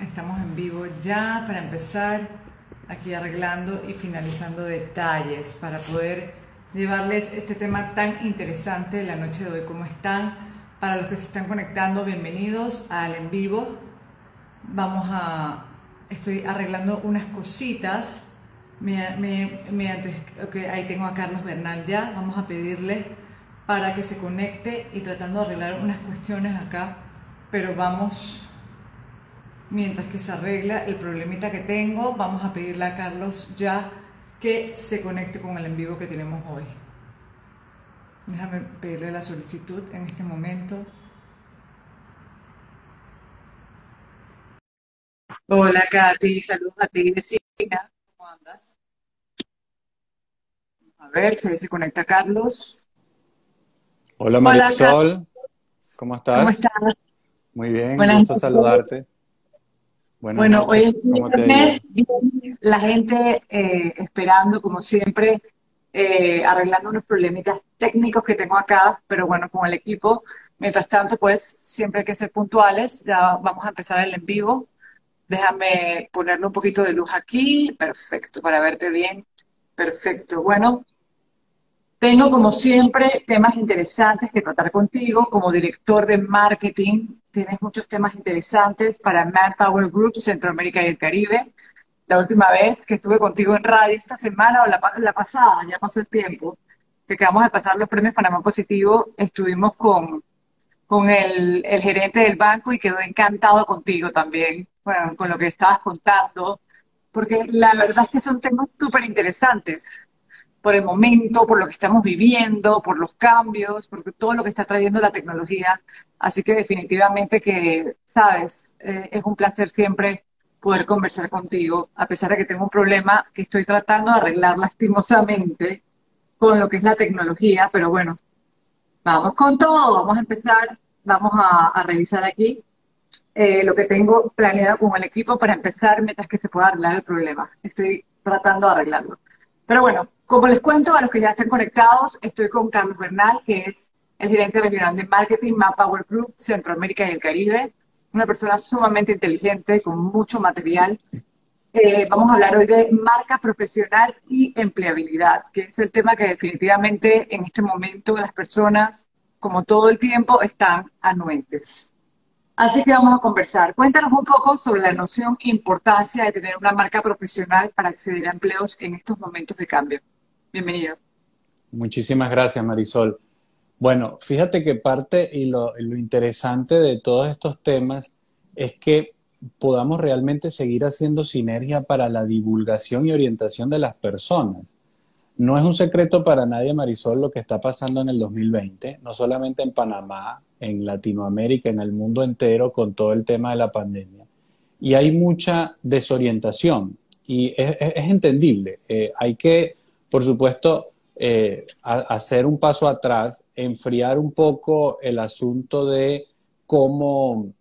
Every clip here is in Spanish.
Estamos en vivo ya para empezar aquí arreglando y finalizando detalles para poder llevarles este tema tan interesante de la noche de hoy. ¿Cómo están? Para los que se están conectando, bienvenidos al en vivo. Vamos a... Estoy arreglando unas cositas. Me, ahí tengo a Carlos Bernal ya. Vamos a pedirle para que se conecte y tratando de arreglar unas cuestiones acá. Pero vamos mientras que se arregla el problemita que tengo, vamos a pedirle a Carlos ya que se conecte con el en vivo que tenemos hoy. Déjame pedirle la solicitud en este momento. Hola Katy, saludos a ti vecina, ¿cómo andas? A ver si se conecta Carlos. Hola Marisol, ¿cómo estás? ¿Cómo estás? Muy bien, gusto saludarte bueno, hoy es viernes, la gente eh, esperando, como siempre, eh, arreglando unos problemitas técnicos que tengo acá, pero bueno, con el equipo. Mientras tanto, pues siempre hay que ser puntuales. Ya vamos a empezar el en vivo. Déjame ponerle un poquito de luz aquí. Perfecto, para verte bien. Perfecto. Bueno, tengo como siempre temas interesantes que tratar contigo como director de marketing tienes muchos temas interesantes para Manpower Group Centroamérica y el Caribe. La última vez que estuve contigo en radio esta semana o la, pasada, ya pasó el tiempo, que acabamos de pasar los premios Panamá Positivo, estuvimos con, con el, gerente del banco y quedó encantado contigo también, bueno, con lo que estabas contando, porque la verdad es que son temas súper interesantes por el momento, por lo que estamos viviendo, por los cambios, por todo lo que está trayendo la tecnología. Así que definitivamente que, sabes, eh, es un placer siempre poder conversar contigo, a pesar de que tengo un problema que estoy tratando de arreglar lastimosamente con lo que es la tecnología, pero bueno, vamos con todo, vamos a empezar, vamos a, revisar aquí eh, lo que tengo planeado con el equipo para empezar mientras que se pueda arreglar el problema. Estoy tratando de arreglarlo. Pero bueno, como les cuento a los que ya estén conectados, estoy con Carlos Bernal, que es el gerente regional de marketing Power Group Centroamérica y el Caribe. Una persona sumamente inteligente, con mucho material. Eh, vamos a hablar hoy de marca profesional y empleabilidad, que es el tema que definitivamente en este momento las personas, como todo el tiempo, están anuentes. Así que vamos a conversar. Cuéntanos un poco sobre la noción e importancia de tener una marca profesional para acceder a empleos en estos momentos de cambio. Bienvenido. Muchísimas gracias, Marisol. Bueno, fíjate que parte y lo, interesante de todos estos temas es que podamos realmente seguir haciendo sinergia para la divulgación y orientación de las personas. No es un secreto para nadie, Marisol, lo que está pasando en el 2020, no solamente en Panamá, en Latinoamérica, en el mundo entero, con todo el tema de la pandemia. Y hay mucha desorientación y es, entendible. Eh, hay que por supuesto, eh, hacer un paso atrás, enfriar un poco el asunto de cómo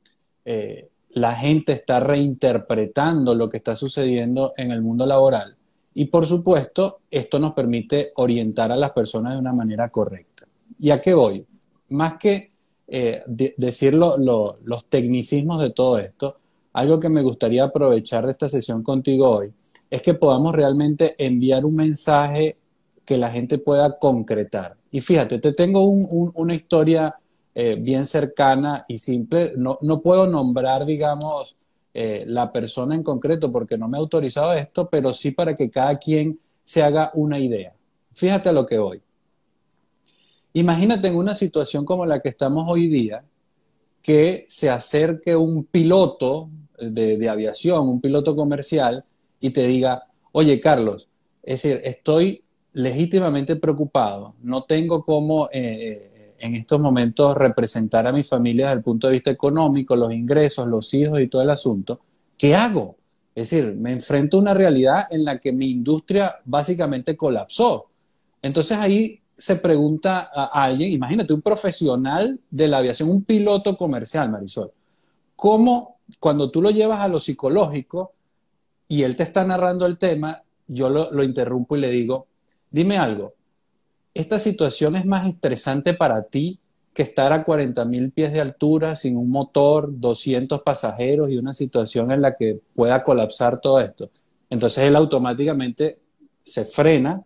eh, la gente está reinterpretando lo que está sucediendo en el mundo laboral. Y por supuesto, esto nos permite orientar a las personas de una manera correcta. ¿Y a qué voy? Más que eh, decir los tecnicismos de todo esto, algo que me gustaría aprovechar de esta sesión contigo hoy es que podamos realmente enviar un mensaje que la gente pueda concretar. Y fíjate, te tengo una historia eh, bien cercana y simple. No, puedo nombrar, digamos, eh, la persona en concreto porque no me ha autorizado esto, pero sí para que cada quien se haga una idea. Fíjate a lo que voy. Imagínate en una situación como la que estamos hoy día, que se acerque un piloto de aviación, un piloto comercial, y te diga, oye Carlos, es decir, estoy legítimamente preocupado, no tengo cómo eh, eh, en estos momentos representar a mi familia desde el punto de vista económico, los ingresos, los hijos y todo el asunto, ¿qué hago? Es decir, me enfrento a una realidad en la que mi industria básicamente colapsó. Entonces ahí se pregunta a alguien, imagínate, un profesional de la aviación, un piloto comercial, Marisol, ¿cómo cuando tú lo llevas a lo psicológico, y él te está narrando el tema, yo lo, interrumpo y le digo, dime algo, ¿esta situación es más estresante para ti que estar a 40 mil pies de altura sin un motor, 200 pasajeros y una situación en la que pueda colapsar todo esto. Entonces él automáticamente se frena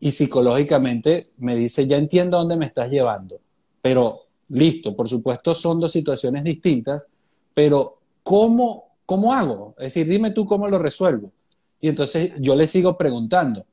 y psicológicamente me dice, ya entiendo dónde me estás llevando, pero listo, por supuesto son dos situaciones distintas, pero ¿cómo, cómo hago? Es decir, dime tú cómo lo resuelvo. Y entonces yo le sigo preguntando,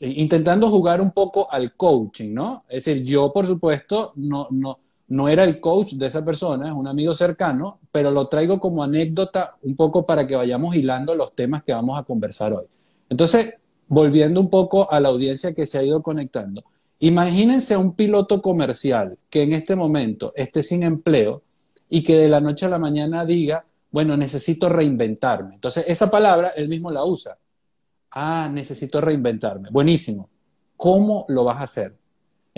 intentando jugar un poco al coaching, ¿no? Es decir, yo por supuesto no, no, no era el coach de esa persona, es un amigo cercano, pero lo traigo como anécdota un poco para que vayamos hilando los temas que vamos a conversar hoy. Entonces, volviendo un poco a la audiencia que se ha ido conectando, imagínense un piloto comercial que en este momento esté sin empleo y que de la noche a la mañana diga, bueno, necesito reinventarme. Entonces, esa palabra él mismo la usa. Ah, necesito reinventarme. Buenísimo. ¿Cómo lo vas a hacer?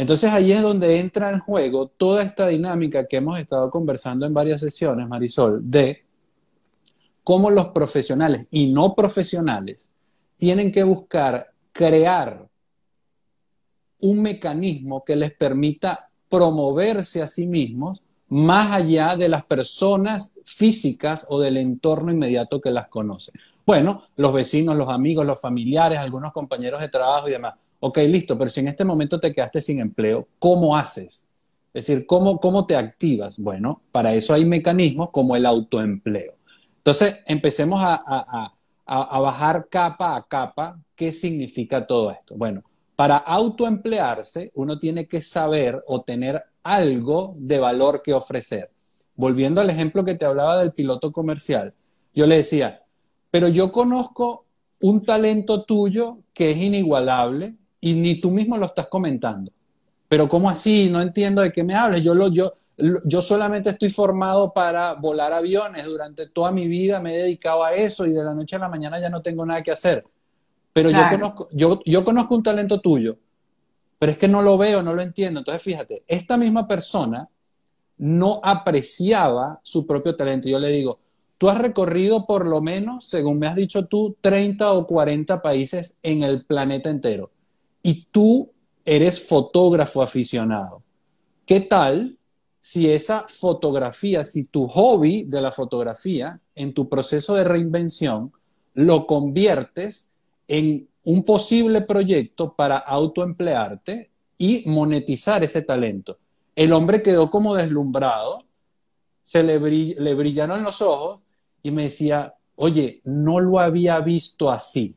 Entonces ahí es donde entra en juego toda esta dinámica que hemos estado conversando en varias sesiones, Marisol, de cómo los profesionales y no profesionales tienen que buscar crear un mecanismo que les permita promoverse a sí mismos más allá de las personas físicas o del entorno inmediato que las conocen. Bueno, los vecinos, los amigos, los familiares, algunos compañeros de trabajo y demás. Ok, listo, pero si en este momento te quedaste sin empleo, ¿cómo haces? Es decir, ¿cómo, cómo te activas? Bueno, para eso hay mecanismos como el autoempleo. Entonces, empecemos a, a bajar capa a capa qué significa todo esto. Bueno, para autoemplearse, uno tiene que saber o tener algo de valor que ofrecer. Volviendo al ejemplo que te hablaba del piloto comercial, yo le decía, pero yo conozco un talento tuyo que es inigualable y ni tú mismo lo estás comentando. Pero ¿cómo así? No entiendo de qué me hablas. Yo, lo, yo, yo solamente estoy formado para volar aviones. Durante toda mi vida me he dedicado a eso y de la noche a la mañana ya no tengo nada que hacer. Pero yo, conozco, yo, yo conozco un talento tuyo, pero es que no lo veo, no lo entiendo. Entonces, fíjate, esta misma persona no apreciaba su propio talento. Yo le digo, Tú has recorrido por lo menos, según me has dicho tú, 30 o 40 países en el planeta entero. Y tú eres fotógrafo aficionado. ¿Qué tal si esa fotografía, si tu hobby de la fotografía, en tu proceso de reinvención, lo conviertes en un posible proyecto para autoemplearte y monetizar ese talento? El hombre quedó como deslumbrado, se le, le brillaron los ojos y me decía, oye, no lo había visto así.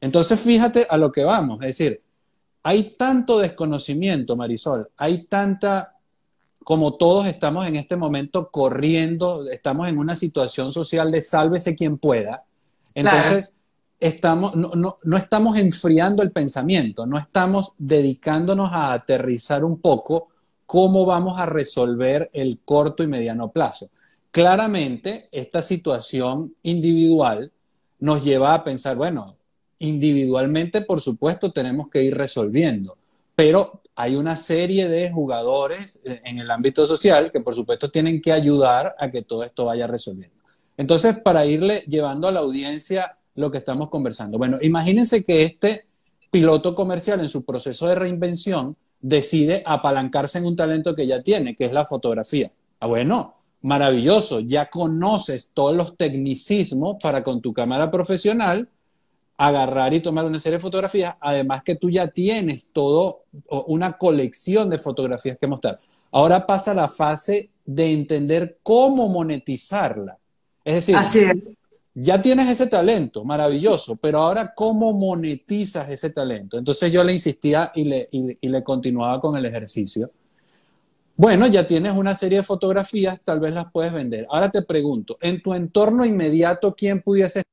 Entonces, fíjate a lo que vamos, es decir, hay tanto desconocimiento, Marisol, hay tanta, como todos estamos en este momento corriendo, estamos en una situación social de sálvese quien pueda, entonces estamos, no, no, no estamos enfriando el pensamiento, no estamos dedicándonos a aterrizar un poco cómo vamos a resolver el corto y mediano plazo. Claramente, esta situación individual nos lleva a pensar, bueno, individualmente, por supuesto, tenemos que ir resolviendo, pero hay una serie de jugadores en el ámbito social que, por supuesto, tienen que ayudar a que todo esto vaya resolviendo. Entonces, para irle llevando a la audiencia lo que estamos conversando. Bueno, imagínense que este piloto comercial en su proceso de reinvención decide apalancarse en un talento que ya tiene, que es la fotografía. Ah, bueno, maravilloso, ya conoces todos los tecnicismos para con tu cámara profesional agarrar y tomar una serie de fotografías, además que tú ya tienes todo una colección de fotografías que mostrar. Ahora pasa la fase de entender cómo monetizarla. Es decir, ya tienes ese talento, maravilloso, pero ahora cómo monetizas ese talento. Entonces yo le insistía y le, y le continuaba con el ejercicio. Bueno, ya tienes una serie de fotografías, tal vez las puedes vender. Ahora te pregunto, en tu entorno inmediato, ¿quién pudiese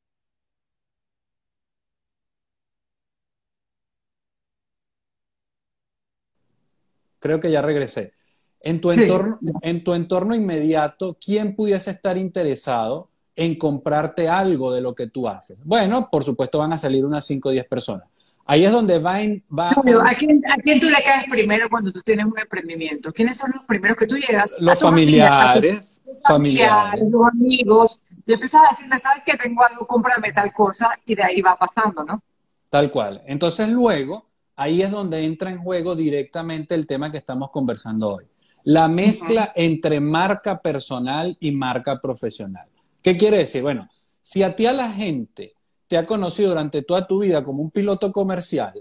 Creo que ya regresé. En tu, entorno, en tu entorno inmediato, ¿quién pudiese estar interesado en comprarte algo de lo que tú haces? Bueno, por supuesto van a salir unas 5 o 10 personas. Ahí es donde va, va ¿a, quién, ¿a, quién, tú le caes primero cuando tú tienes un emprendimiento? ¿Quiénes son los primeros que tú llegas? Los familiares, familiares, los amigos. Yo empezaba a decirle, ¿sabes que tengo algo? Cómprame tal cosa y de ahí va pasando, ¿no? Tal cual. Entonces luego, ahí es donde entra en juego directamente el tema que estamos conversando hoy. la mezcla entre marca personal y marca profesional. ¿Qué quiere decir? Bueno, si a ti a la gente te ha conocido durante toda tu vida como un piloto comercial,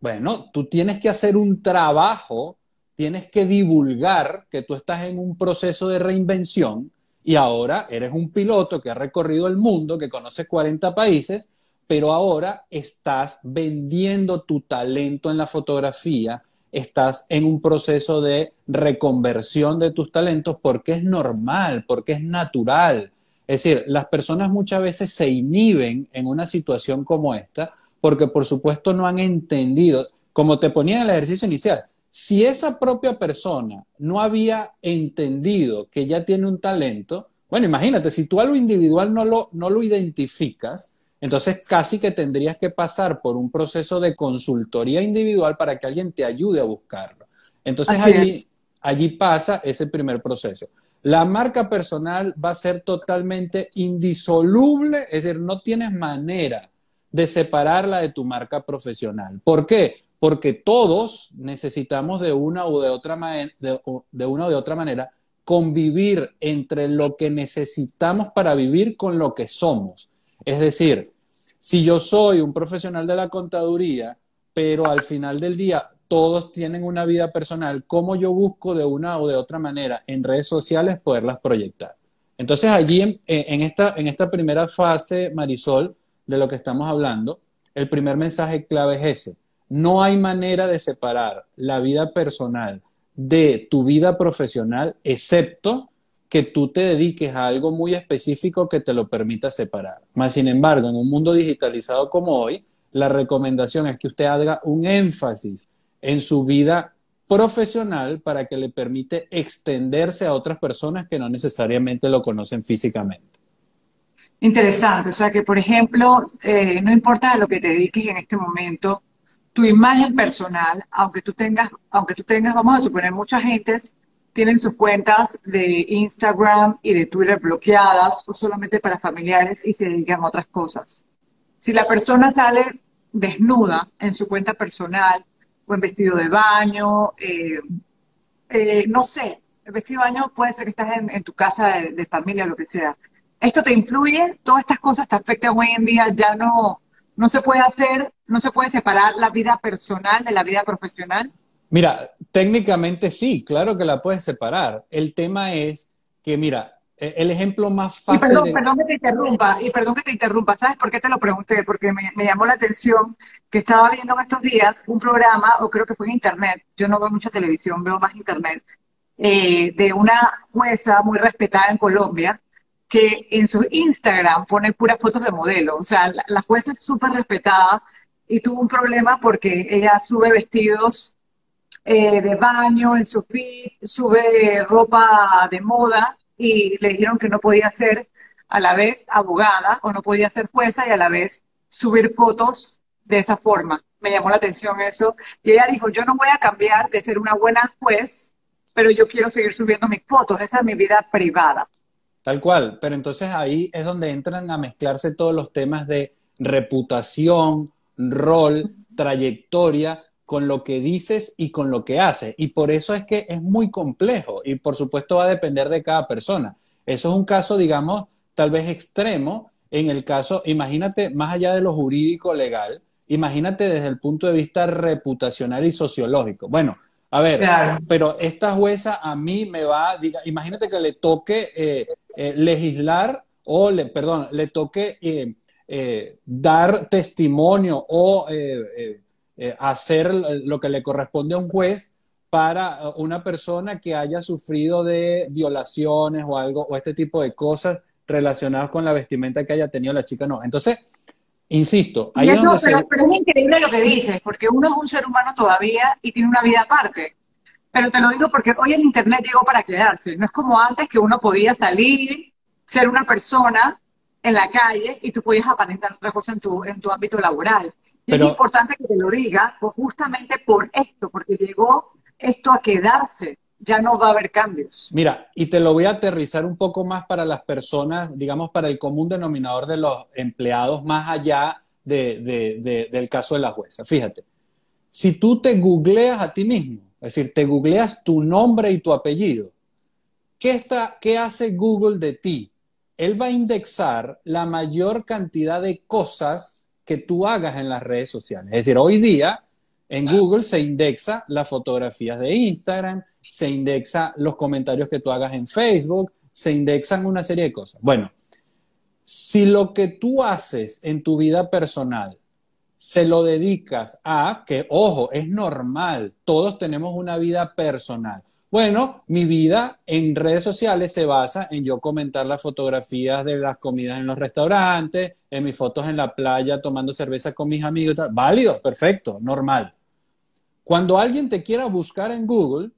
bueno, tú tienes que hacer un trabajo, tienes que divulgar que tú estás en un proceso de reinvención y ahora eres un piloto que ha recorrido el mundo, que conoce 40 países, pero ahora estás vendiendo tu talento en la fotografía, estás en un proceso de reconversión de tus talentos porque es normal, porque es natural. Es decir, las personas muchas veces se inhiben en una situación como esta porque por supuesto no han entendido, como te ponía en el ejercicio inicial, si esa propia persona no había entendido que ya tiene un talento, bueno, imagínate, si tú a lo individual no lo, no lo identificas, entonces casi que tendrías que pasar por un proceso de consultoría individual para que alguien te ayude a buscarlo. Entonces allí, allí pasa ese primer proceso. La marca personal va a ser totalmente indisoluble, es decir, no tienes manera de separarla de tu marca profesional. ¿Por qué? Porque todos necesitamos de una o de otra, de, una o de otra manera convivir entre lo que necesitamos para vivir con lo que somos. Es decir, si yo soy un profesional de la contaduría, pero al final del día todos tienen una vida personal, ¿cómo yo busco de una o de otra manera en redes sociales poderlas proyectar? Entonces allí en, esta, en esta primera fase, Marisol, de lo que estamos hablando, el primer mensaje clave es ese. No hay manera de separar la vida personal de tu vida profesional, excepto que tú te dediques a algo muy específico que te lo permita separar. Más sin embargo, en un mundo digitalizado como hoy, la recomendación es que usted haga un énfasis en su vida profesional para que le permite extenderse a otras personas que no necesariamente lo conocen físicamente. Interesante, o sea que, por ejemplo, eh, no importa a lo que te dediques en este momento, tu imagen personal, aunque tú tengas, aunque tú tengas, vamos a suponer, mucha gente tienen sus cuentas de Instagram y de Twitter bloqueadas o solamente para familiares y se dedican a otras cosas. Si la persona sale desnuda en su cuenta personal o en vestido de baño, eh, eh, no sé, el vestido de baño puede ser que estás en, tu casa de, de familia, lo que sea esto te influye, todas estas cosas te afectan hoy en día, ya no, no se puede hacer, no se puede separar la vida personal de la vida profesional. Mira, técnicamente sí, claro que la puedes separar. El tema es que, mira, el ejemplo más fácil. Y perdón, perdón que te interrumpa, y perdón que te interrumpa, ¿sabes por qué te lo pregunté? Porque me, me, llamó la atención que estaba viendo en estos días un programa, o creo que fue en internet, yo no veo mucha televisión, veo más internet, eh, de una jueza muy respetada en Colombia, que en su Instagram pone puras fotos de modelo. O sea, la, jueza es súper respetada y tuvo un problema porque ella sube vestidos eh, de baño en su feed, sube ropa de moda y le dijeron que no podía ser a la vez abogada o no podía ser jueza y a la vez subir fotos de esa forma. Me llamó la atención eso. Y ella dijo, yo no voy a cambiar de ser una buena juez, pero yo quiero seguir subiendo mis fotos. Esa es mi vida privada. Tal cual, pero entonces ahí es donde entran a mezclarse todos los temas de reputación, rol, trayectoria, con lo que dices y con lo que haces. Y por eso es que es muy complejo y por supuesto va a depender de cada persona. Eso es un caso, digamos, tal vez extremo. En el caso, imagínate, más allá de lo jurídico legal, imagínate desde el punto de vista reputacional y sociológico. Bueno, a ver, pero esta jueza a mí me va, diga, imagínate que le toque eh, eh, legislar o, le, perdón, le toque eh, dar testimonio o hacer lo que le corresponde a un juez para una persona que haya sufrido de violaciones o algo, o este tipo de cosas relacionadas con la vestimenta que haya tenido la chica. No, entonces, Insisto, ahí pero, es increíble lo que dices, porque uno es un ser humano todavía y tiene una vida aparte. Pero te lo digo porque hoy el Internet llegó para quedarse. No es como antes que uno podía salir, ser una persona en la calle y tú podías aparentar otra cosa en tu, en tu ámbito laboral. Y es importante que te lo diga pues justamente por esto, porque llegó esto a quedarse ya no va a haber cambios. Mira, y te lo voy a aterrizar un poco más para las personas, digamos, para el común denominador de los empleados, más allá de, del caso de la jueza. Fíjate, si tú te googleas a ti mismo, es decir, te googleas tu nombre y tu apellido. ¿Qué, está, ¿Qué hace Google de ti? Él va a indexar la mayor cantidad de cosas que tú hagas en las redes sociales. Es decir, hoy día en Google se indexa las fotografías de Instagram, se indexa los comentarios que tú hagas en Facebook, se indexan una serie de cosas. Bueno, si lo que tú haces en tu vida personal se lo dedicas a, que ojo, es normal, todos tenemos una vida personal. Bueno, mi vida en redes sociales se basa en yo comentar las fotografías de las comidas en los restaurantes, en mis fotos en la playa tomando cerveza con mis amigos. Válido, perfecto, normal. Cuando alguien te quiera buscar en Google,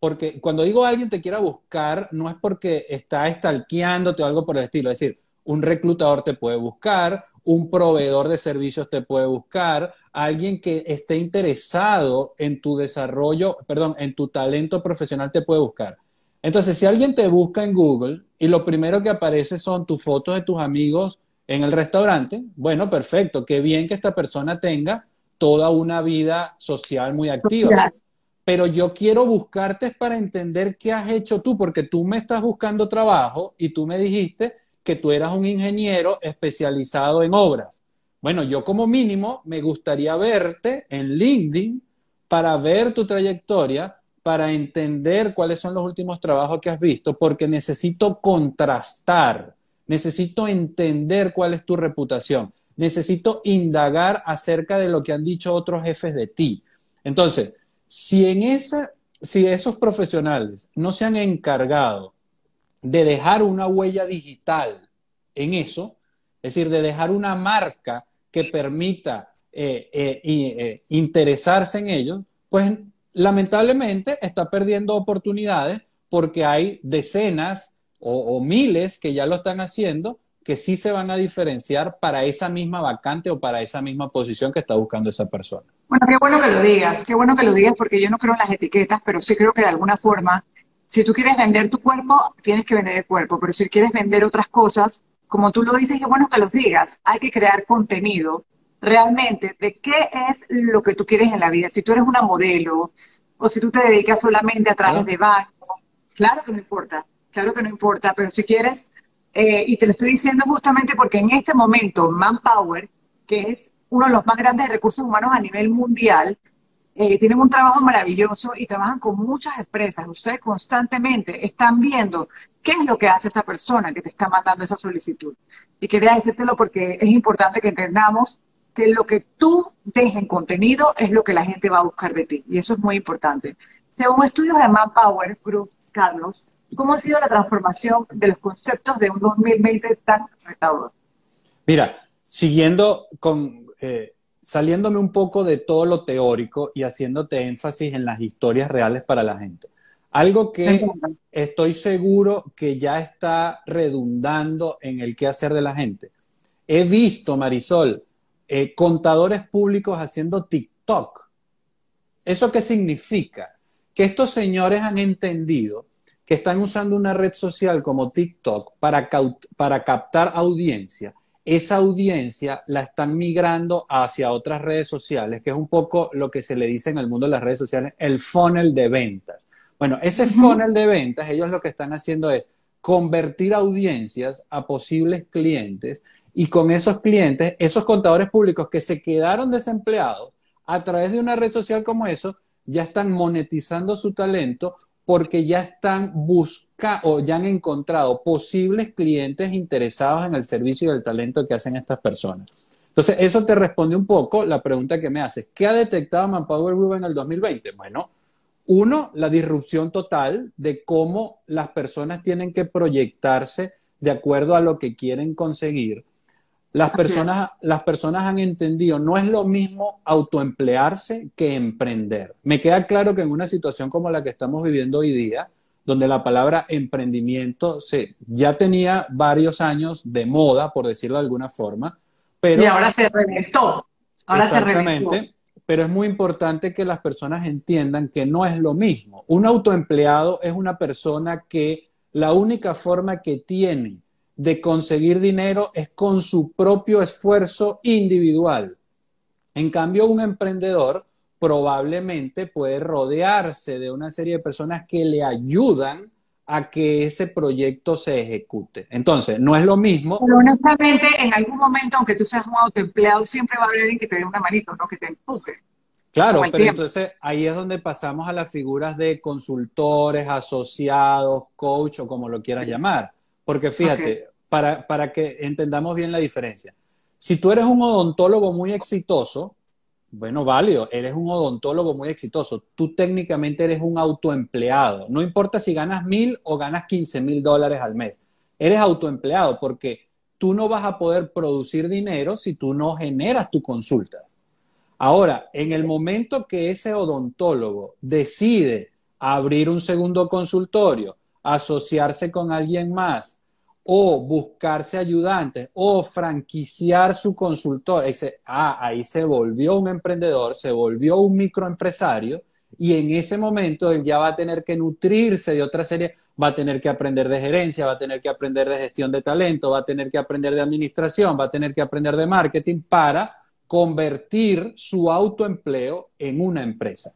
porque cuando digo alguien te quiera buscar, no es porque está estalqueándote o algo por el estilo. Es decir, un reclutador te puede buscar, un proveedor de servicios te puede buscar, alguien que esté interesado en tu desarrollo, perdón, en tu talento profesional te puede buscar. Entonces, si alguien te busca en Google y lo primero que aparece son tus fotos de tus amigos en el restaurante, bueno, perfecto, qué bien que esta persona tenga toda una vida social muy activa. Pero yo quiero buscarte para entender qué has hecho tú, porque tú me estás buscando trabajo y tú me dijiste que tú eras un ingeniero especializado en obras. Bueno, yo como mínimo me gustaría verte en LinkedIn para ver tu trayectoria, para entender cuáles son los últimos trabajos que has visto, porque necesito contrastar, necesito entender cuál es tu reputación necesito indagar acerca de lo que han dicho otros jefes de ti. Entonces, si en esa, si esos profesionales no se han encargado de dejar una huella digital en eso, es decir, de dejar una marca que permita eh, eh, eh, interesarse en ellos, pues lamentablemente está perdiendo oportunidades porque hay decenas o miles que ya lo están haciendo que sí se van a diferenciar para esa misma vacante o para esa misma posición que está buscando esa persona. Bueno, qué bueno que lo digas, qué bueno que lo digas porque yo no creo en las etiquetas, pero sí creo que de alguna forma, si tú quieres vender tu cuerpo, tienes que vender el cuerpo, pero si quieres vender otras cosas, como tú lo dices, qué bueno que los digas, hay que crear contenido realmente de qué es lo que tú quieres en la vida. Si tú eres una modelo o si tú te dedicas solamente a través de banco, claro que no importa, claro que no importa, pero si quieres eh, y te lo estoy diciendo justamente porque en este momento Manpower, que es uno de los más grandes recursos humanos a nivel mundial, eh, tienen un trabajo maravilloso y trabajan con muchas empresas. Ustedes constantemente están viendo qué es lo que hace esa persona que te está mandando esa solicitud. Y quería decírtelo porque es importante que entendamos que lo que tú dejes en contenido es lo que la gente va a buscar de ti. Y eso es muy importante. Según estudios de Manpower Group, Carlos, ¿Cómo ha sido la transformación de los conceptos de un 2020 tan retador? Mira, siguiendo con, eh, saliéndome un poco de todo lo teórico y haciéndote énfasis en las historias reales para la gente. Algo que estoy seguro que ya está redundando en el qué hacer de la gente. He visto, Marisol, eh, contadores públicos haciendo TikTok. ¿Eso qué significa? Que estos señores han entendido que están usando una red social como TikTok para, para captar audiencia, esa audiencia la están migrando hacia otras redes sociales, que es un poco lo que se le dice en el mundo de las redes sociales, el funnel de ventas. Bueno, ese funnel de ventas, ellos lo que están haciendo es convertir audiencias a posibles clientes y con esos clientes, esos contadores públicos que se quedaron desempleados a través de una red social como eso, ya están monetizando su talento porque ya están buscando o ya han encontrado posibles clientes interesados en el servicio y el talento que hacen estas personas. Entonces, eso te responde un poco la pregunta que me haces. ¿Qué ha detectado Manpower Group en el 2020? Bueno, uno, la disrupción total de cómo las personas tienen que proyectarse de acuerdo a lo que quieren conseguir las personas, las personas han entendido, no es lo mismo autoemplearse que emprender. Me queda claro que en una situación como la que estamos viviendo hoy día, donde la palabra emprendimiento se, ya tenía varios años de moda, por decirlo de alguna forma, pero... Y ahora se reventó. Ahora exactamente, pero es muy importante que las personas entiendan que no es lo mismo. Un autoempleado es una persona que la única forma que tiene de conseguir dinero es con su propio esfuerzo individual. En cambio, un emprendedor probablemente puede rodearse de una serie de personas que le ayudan a que ese proyecto se ejecute. Entonces, no es lo mismo. Pero honestamente, en algún momento, aunque tú seas un autoempleado, siempre va a haber alguien que te dé una manito, ¿no? Que te empuje. Claro, pero entonces ahí es donde pasamos a las figuras de consultores, asociados, coach o como lo quieras llamar. Porque fíjate, para, para que entendamos bien la diferencia. Si tú eres un odontólogo muy exitoso, bueno, válido, eres un odontólogo muy exitoso. Tú técnicamente eres un autoempleado. No importa si ganas mil o ganas quince mil dólares al mes. Eres autoempleado porque tú no vas a poder producir dinero si tú no generas tu consulta. Ahora, en el momento que ese odontólogo decide abrir un segundo consultorio, asociarse con alguien más, o buscarse ayudantes o franquiciar su consultor. Ah, ahí se volvió un emprendedor, se volvió un microempresario y en ese momento él ya va a tener que nutrirse de otra serie, va a tener que aprender de gerencia, va a tener que aprender de gestión de talento, va a tener que aprender de administración, va a tener que aprender de marketing para convertir su autoempleo en una empresa.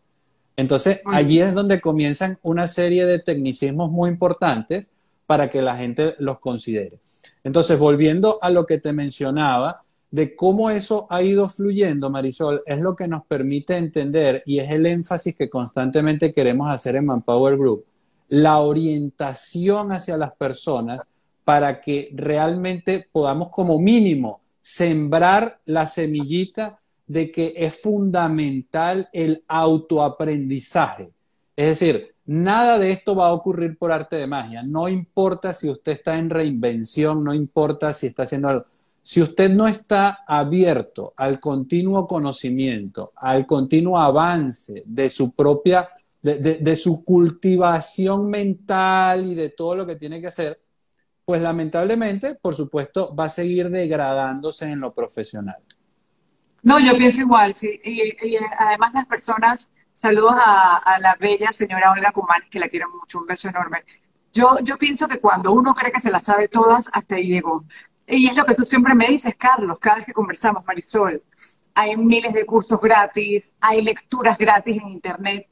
Entonces, allí es donde comienzan una serie de tecnicismos muy importantes para que la gente los considere. Entonces, volviendo a lo que te mencionaba, de cómo eso ha ido fluyendo, Marisol, es lo que nos permite entender y es el énfasis que constantemente queremos hacer en Manpower Group, la orientación hacia las personas para que realmente podamos como mínimo sembrar la semillita de que es fundamental el autoaprendizaje. Es decir, Nada de esto va a ocurrir por arte de magia. No importa si usted está en reinvención, no importa si está haciendo algo. Si usted no está abierto al continuo conocimiento, al continuo avance de su propia, de, su cultivación mental y de todo lo que tiene que hacer, pues lamentablemente, por supuesto, va a seguir degradándose en lo profesional. No, yo pienso igual, sí. y además las personas Saludos a, la bella señora Olga Cumanes, que la quiero mucho, un beso enorme. Yo, pienso que cuando uno cree que se las sabe todas, hasta ahí llegó. Y es lo que tú siempre me dices, Carlos, cada vez que conversamos, Marisol. Hay miles de cursos gratis, hay lecturas gratis en Internet.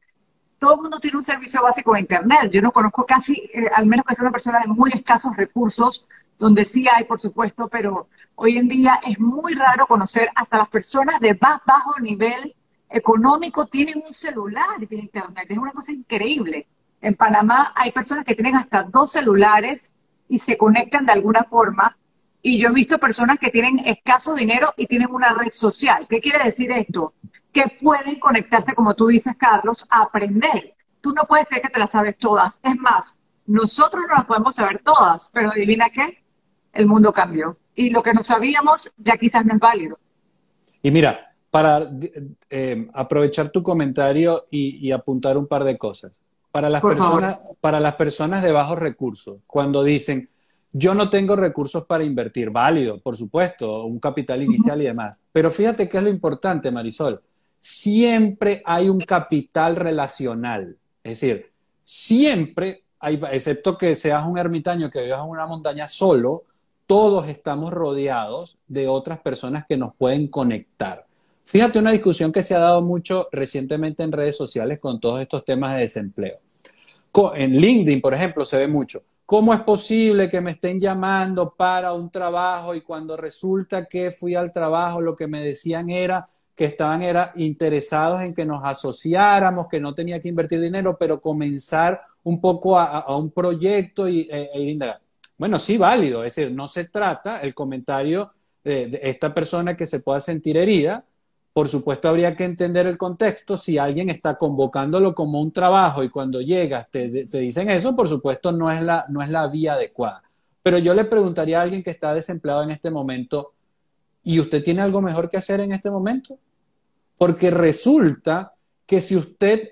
Todo el mundo tiene un servicio básico de Internet. Yo no conozco casi, eh, al menos que sea una persona de muy escasos recursos, donde sí hay, por supuesto, pero hoy en día es muy raro conocer hasta las personas de más bajo nivel económico tienen un celular de internet. Es una cosa increíble. En Panamá hay personas que tienen hasta dos celulares y se conectan de alguna forma. Y yo he visto personas que tienen escaso dinero y tienen una red social. ¿Qué quiere decir esto? Que pueden conectarse, como tú dices, Carlos, a aprender. Tú no puedes creer que te las sabes todas. Es más, nosotros no las podemos saber todas, pero adivina qué, el mundo cambió. Y lo que no sabíamos ya quizás no es válido. Y mira, para eh, aprovechar tu comentario y, apuntar un par de cosas. Para las, personas, para las personas de bajos recursos, cuando dicen, yo no tengo recursos para invertir, válido, por supuesto, un capital inicial y demás. Pero fíjate qué es lo importante, Marisol. Siempre hay un capital relacional. Es decir, siempre, hay, excepto que seas un ermitaño que vivas en una montaña solo, todos estamos rodeados de otras personas que nos pueden conectar. Fíjate una discusión que se ha dado mucho recientemente en redes sociales con todos estos temas de desempleo. En LinkedIn, por ejemplo, se ve mucho. ¿Cómo es posible que me estén llamando para un trabajo y cuando resulta que fui al trabajo lo que me decían era que estaban era interesados en que nos asociáramos, que no tenía que invertir dinero, pero comenzar un poco a, un proyecto y, e, e indagar? Bueno, sí, válido. Es decir, no se trata el comentario de esta persona que se pueda sentir herida, por supuesto, habría que entender el contexto. Si alguien está convocándolo como un trabajo y cuando llegas te, dicen eso, por supuesto, no es, la, no es la vía adecuada. Pero yo le preguntaría a alguien que está desempleado en este momento, ¿y usted tiene algo mejor que hacer en este momento? Porque resulta que si usted,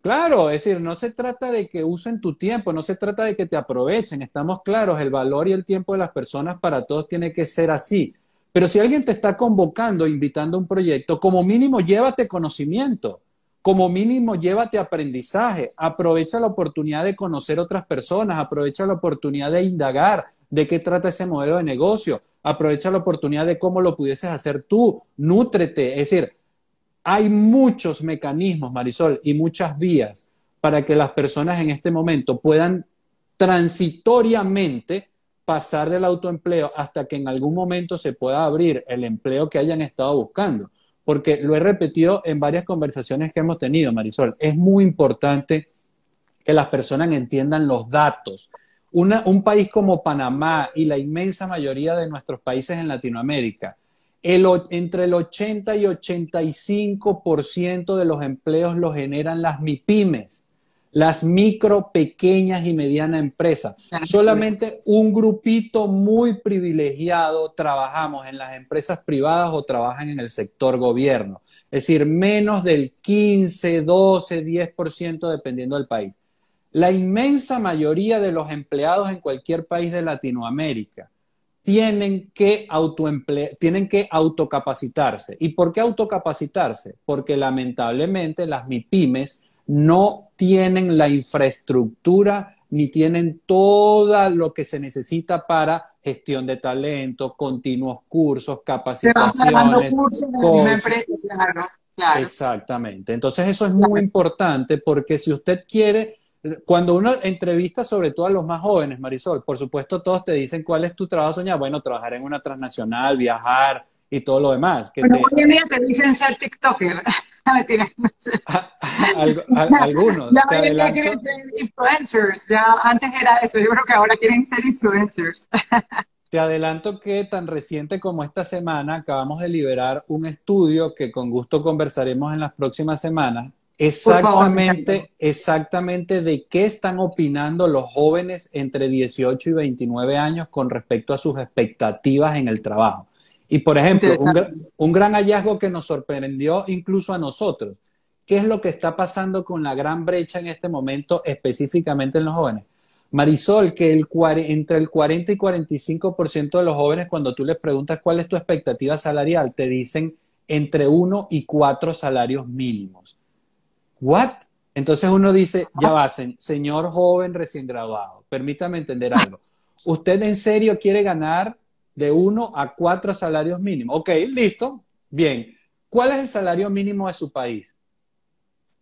claro, es decir, no se trata de que usen tu tiempo, no se trata de que te aprovechen, estamos claros, el valor y el tiempo de las personas para todos tiene que ser así pero si alguien te está convocando, invitando a un proyecto, como mínimo llévate conocimiento, como mínimo llévate aprendizaje, aprovecha la oportunidad de conocer otras personas, aprovecha la oportunidad de indagar de qué trata ese modelo de negocio, aprovecha la oportunidad de cómo lo pudieses hacer tú, nútrete, es decir, hay muchos mecanismos, Marisol, y muchas vías para que las personas en este momento puedan transitoriamente pasar del autoempleo hasta que en algún momento se pueda abrir el empleo que hayan estado buscando. Porque lo he repetido en varias conversaciones que hemos tenido, Marisol, es muy importante que las personas entiendan los datos. un país como Panamá y la inmensa mayoría de nuestros países en Latinoamérica, entre el 80 y 85% de los empleos los generan las MIPIMES las micro, pequeñas y medianas empresas. Solamente un grupito muy privilegiado trabajamos en las empresas privadas o trabajan en el sector gobierno. Es decir, menos del 15, 12, 10% dependiendo del país. La inmensa mayoría de los empleados en cualquier país de Latinoamérica tienen que, tienen que autocapacitarse. ¿Y por qué autocapacitarse? Porque lamentablemente las MIPIMES no tienen la infraestructura ni tienen todo lo que se necesita para gestión de talento, continuos cursos, capacitaciones. Cursos Exactamente. Entonces eso es muy importante porque si usted quiere, cuando uno entrevista sobre todo a los más jóvenes, Marisol, por supuesto todos te dicen cuál es tu trabajo soñado. Bueno, trabajar en una transnacional, viajar y todo lo demás. Que bueno, hoy en día te dicen ser TikToker. algunos. Ya que quieren ser influencers. Ya antes era eso. Yo creo que ahora quieren ser influencers. Te adelanto que tan reciente como esta semana acabamos de liberar un estudio que con gusto conversaremos en las próximas semanas. Exactamente, exactamente de qué están opinando los jóvenes entre 18 y 29 años con respecto a sus expectativas en el trabajo. Y por ejemplo, un, gran hallazgo que nos sorprendió incluso a nosotros, ¿qué es lo que está pasando con la gran brecha en este momento específicamente en los jóvenes? Marisol, que el, entre el 40 y 45% de los jóvenes cuando tú les preguntas cuál es tu expectativa salarial, te dicen entre uno y cuatro salarios mínimos. ¿What? Entonces uno dice, ya va, señor joven recién graduado, permítame entender algo. ¿Usted en serio quiere ganar de uno a cuatro salarios mínimos. Ok, listo, bien. ¿Cuál es el salario mínimo de su país?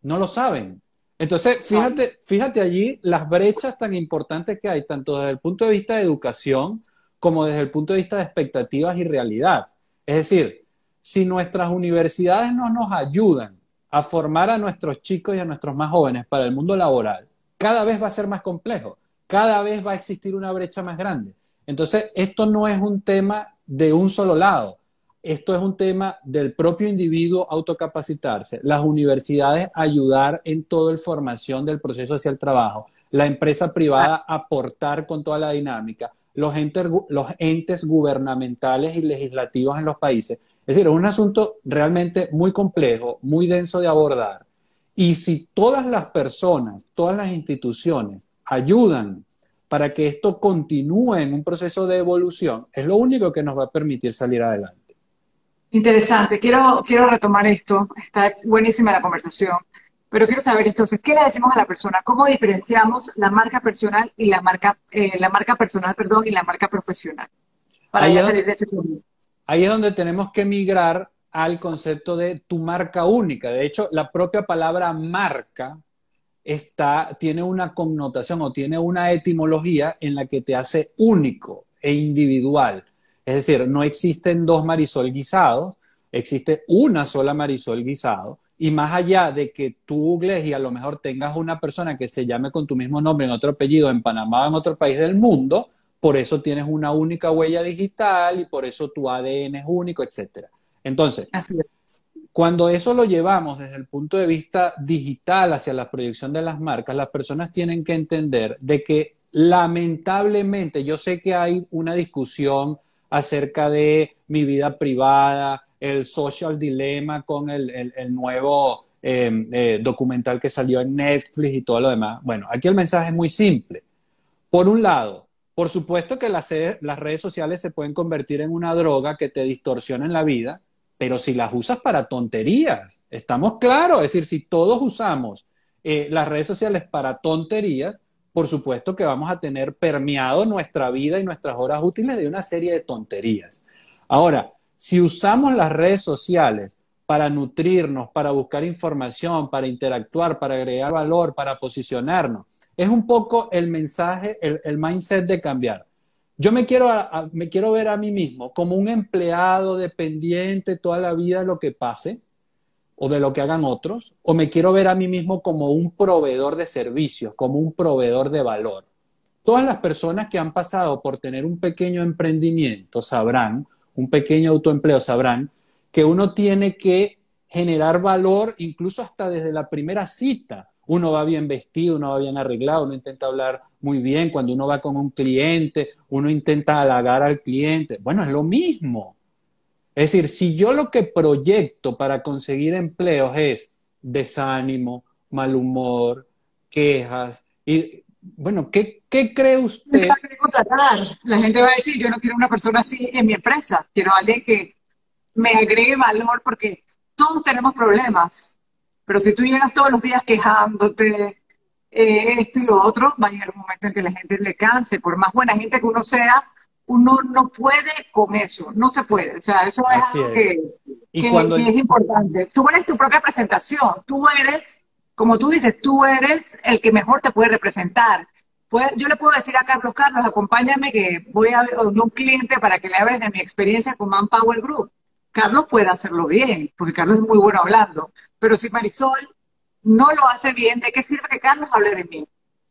No lo saben. Entonces, fíjate, fíjate allí las brechas tan importantes que hay, tanto desde el punto de vista de educación como desde el punto de vista de expectativas y realidad. Es decir, si nuestras universidades no nos ayudan a formar a nuestros chicos y a nuestros más jóvenes para el mundo laboral, cada vez va a ser más complejo, cada vez va a existir una brecha más grande. Entonces, esto no es un tema de un solo lado. Esto es un tema del propio individuo autocapacitarse, las universidades ayudar en toda la formación del proceso hacia el trabajo, la empresa privada aportar con toda la dinámica, los entes, los entes gubernamentales y legislativos en los países. Es decir, es un asunto realmente muy complejo, muy denso de abordar. Y si todas las personas, todas las instituciones ayudan para que esto continúe en un proceso de evolución, es lo único que nos va a permitir salir adelante. Interesante, quiero, quiero retomar esto, está buenísima la conversación, pero quiero saber entonces, ¿qué le decimos a la persona? ¿Cómo diferenciamos la marca personal y la marca, eh, la marca personal, perdón, y la marca profesional? Para ahí, salir de ese ahí es donde tenemos que migrar al concepto de tu marca única. De hecho, la propia palabra marca está, tiene una connotación o tiene una etimología en la que te hace único e individual. Es decir, no existen dos Marisol guisados, existe una sola Marisol guisado. Y más allá de que tú googles y a lo mejor tengas una persona que se llame con tu mismo nombre en otro apellido en Panamá o en otro país del mundo, por eso tienes una única huella digital y por eso tu ADN es único, etc. Entonces, cuando eso lo llevamos desde el punto de vista digital hacia la proyección de las marcas, las personas tienen que entender de que lamentablemente yo sé que hay una discusión acerca de mi vida privada, el social dilema con el, nuevo em, eh, documental que salió en Netflix y todo lo demás. Bueno, aquí el mensaje es muy simple. Por un lado, por supuesto que las, las redes sociales se pueden convertir en una droga que te distorsiona en la vida pero si las usas para tonterías, estamos claros, es decir, si todos usamos eh, las redes sociales para tonterías, por supuesto que vamos a tener permeado nuestra vida y nuestras horas útiles de una serie de tonterías. Ahora, si usamos las redes sociales para nutrirnos, para buscar información, para interactuar, para agregar valor, para posicionarnos. Es un poco el mensaje, el, mindset de cambiar. Yo me quiero, me quiero ver a mí mismo como un empleado dependiente toda la vida de lo que pase o de lo que hagan otros, o me quiero ver a mí mismo como un proveedor de servicios, como un proveedor de valor. Todas las personas que han pasado por tener un pequeño emprendimiento sabrán, un pequeño autoempleo sabrán, que uno tiene que generar valor incluso hasta desde la primera cita. Uno va bien vestido, uno va bien arreglado, uno intenta hablar muy bien. Cuando uno va con un cliente, uno intenta halagar al cliente. Bueno, es lo mismo. Es decir, si yo lo que proyecto para conseguir empleos es desánimo, mal humor, quejas, y bueno, ¿qué, cree usted? La gente va a decir, yo no quiero una persona así en mi empresa, quiero alguien que me agregue valor porque todos tenemos problemas, pero si tú llegas todos los días quejándote, eh, esto y lo otro, va a llegar un momento en que la gente le canse, por más buena gente que uno sea, uno no puede con eso, no se puede. O sea, eso es algo Que, es importante. Tú eres tu propia presentación, tú eres, como tú dices, tú eres el que mejor te puede representar. yo le puedo decir a Carlos, Carlos, acompáñame que voy a un cliente para que le hables de mi experiencia con Manpower Group. Carlos puede hacerlo bien, porque Carlos es muy bueno hablando. Pero si Marisol no lo hace bien, ¿de qué sirve que Carlos hable de mí? O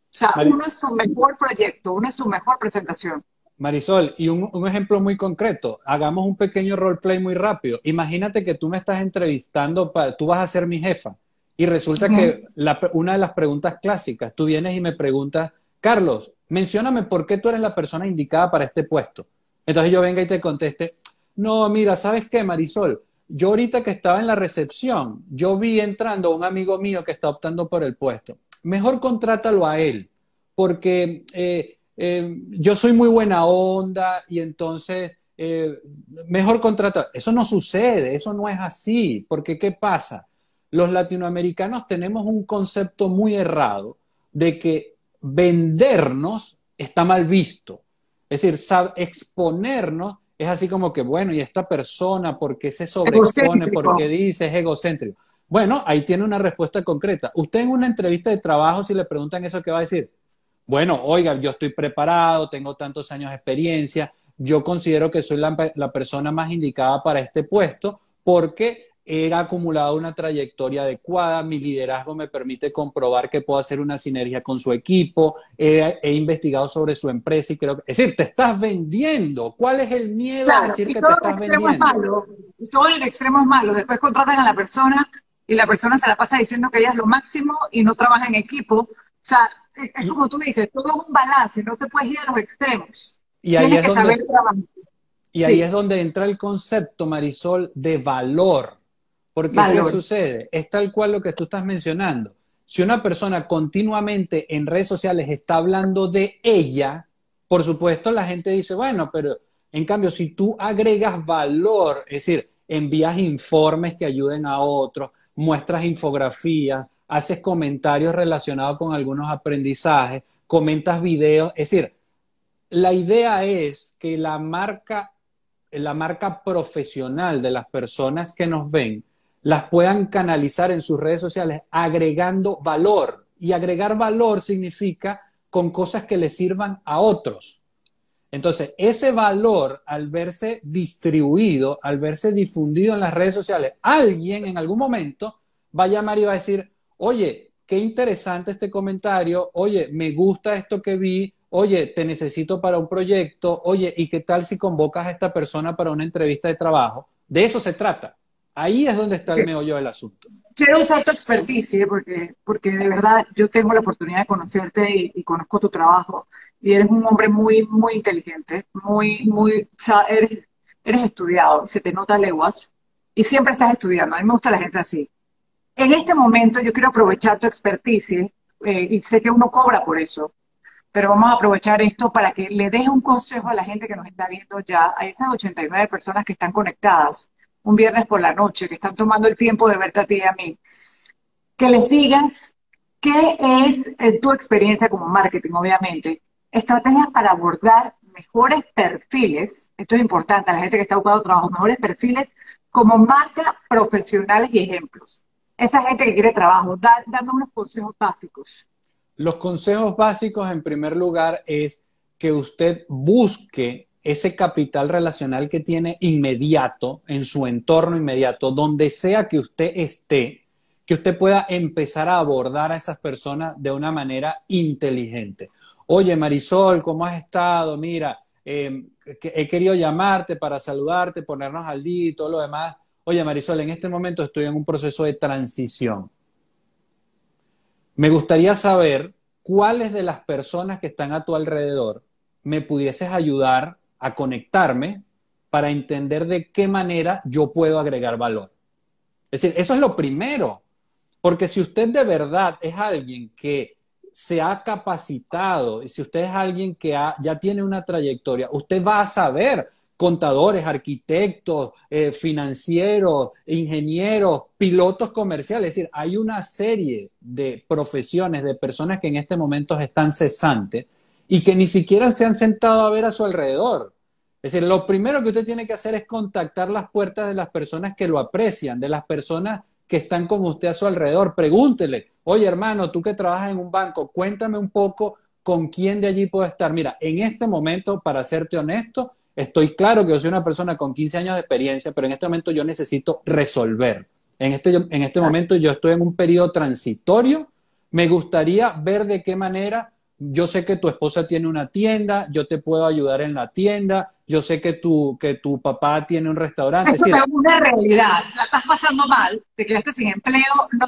sea, uno es su mejor proyecto, uno es su mejor presentación. Marisol, y un, ejemplo muy concreto, hagamos un pequeño roleplay muy rápido. Imagínate que tú me estás entrevistando, para, tú vas a ser mi jefa, y resulta que una de las preguntas clásicas, tú vienes y me preguntas, Carlos, mencióname por qué tú eres la persona indicada para este puesto. Entonces yo venga y te conteste, no, mira, ¿sabes qué, Marisol? Yo ahorita que estaba en la recepción, yo vi entrando un amigo mío que está optando por el puesto. Mejor contrátalo a él, porque... Eh, eh, yo soy muy buena onda y entonces eh, mejor contratar. Eso no sucede, eso no es así, porque ¿qué pasa? Los latinoamericanos tenemos un concepto muy errado de que vendernos está mal visto. Es decir, exponernos es así como que, bueno, y esta persona, ¿por qué se sobreexpone? ¿Por qué dice es egocéntrico? Bueno, ahí tiene una respuesta concreta. Usted en una entrevista de trabajo, si le preguntan eso, ¿qué va a decir? bueno, oiga, yo estoy preparado, tengo tantos años de experiencia, yo considero que soy la, persona más indicada para este puesto porque he acumulado una trayectoria adecuada, mi liderazgo me permite comprobar que puedo hacer una sinergia con su equipo, he, investigado sobre su empresa y creo que, es decir, te estás vendiendo. ¿Cuál es el miedo a decir que te estás vendiendo? Es malo. Todo el extremo es malo. Después contratan a la persona y la persona se la pasa diciendo que ella es lo máximo y no trabaja en equipo. O sea, es como tú dices, todo es un balance, no te puedes ir a los extremos. Y ahí, es donde, y ahí es donde entra el concepto, Marisol, de valor. Porque ¿qué sucede? Es tal cual lo que tú estás mencionando. Si una persona continuamente en redes sociales está hablando de ella, por supuesto la gente dice, bueno, pero en cambio, si tú agregas valor, es decir, envías informes que ayuden a otros, muestras infografías, haces comentarios relacionados con algunos aprendizajes, comentas videos, es decir, la idea es que la marca, la marca profesional de las personas que nos ven, las puedan canalizar en sus redes sociales agregando valor. Y agregar valor significa con cosas que le sirvan a otros. Entonces, ese valor, al verse distribuido, al verse difundido en las redes sociales, alguien en algún momento va a llamar y va a decir, oye, qué interesante este comentario, oye, me gusta esto que vi, oye, te necesito para un proyecto, oye, ¿y qué tal si convocas a esta persona para una entrevista de trabajo? De eso se trata. Ahí es donde está el meollo del asunto. Quiero usar tu experticia porque, porque de verdad yo tengo la oportunidad de conocerte y, conozco tu trabajo y eres un hombre muy, muy inteligente, muy, muy, o sea, eres, eres estudiado, se te nota leguas y siempre estás estudiando. A mí me gusta la gente así. En este momento yo quiero aprovechar tu experticia eh, y sé que uno cobra por eso, pero vamos a aprovechar esto para que le des un consejo a la gente que nos está viendo ya, a esas 89 personas que están conectadas un viernes por la noche, que están tomando el tiempo de verte a ti y a mí, que les digas qué es tu experiencia como marketing, obviamente, estrategias para abordar mejores perfiles, esto es importante a la gente que está buscando trabajo, mejores perfiles como marca, profesionales y ejemplos. Esa gente que quiere trabajo, dando unos consejos básicos. Los consejos básicos, en primer lugar, es que usted busque ese capital relacional que tiene inmediato, en su entorno inmediato, donde sea que usted esté, que usted pueda empezar a abordar a esas personas de una manera inteligente. Oye, Marisol, ¿cómo has estado? Mira, em, he querido llamarte para saludarte, ponernos al día y todo lo demás. Oye, Marisol, en este momento estoy en un proceso de transición. Me gustaría saber cuáles de las personas que están a tu alrededor me pudieses ayudar a conectarme para entender de qué manera yo puedo agregar valor. Es decir, eso es lo primero. Porque si usted de verdad es alguien que se ha capacitado y si usted es alguien que ya tiene una trayectoria, usted va a saber contadores, arquitectos, eh, financieros, ingenieros, pilotos comerciales. Es decir, hay una serie de profesiones, de personas que en este momento están cesantes y que ni siquiera se han sentado a ver a su alrededor. Es decir, lo primero que usted tiene que hacer es contactar las puertas de las personas que lo aprecian, de las personas que están con usted a su alrededor. Pregúntele, oye hermano, tú que trabajas en un banco, cuéntame un poco con quién de allí puedo estar. Mira, en este momento, para serte honesto, estoy claro que yo soy una persona con 15 años de experiencia, pero en este momento yo necesito resolver. En este, en este momento yo estoy en un periodo transitorio. Me gustaría ver de qué manera yo sé que tu esposa tiene una tienda, yo te puedo ayudar en la tienda, yo sé que tu, que tu papá tiene un restaurante. Eso es, una realidad, la estás pasando mal, te quedaste sin empleo, no,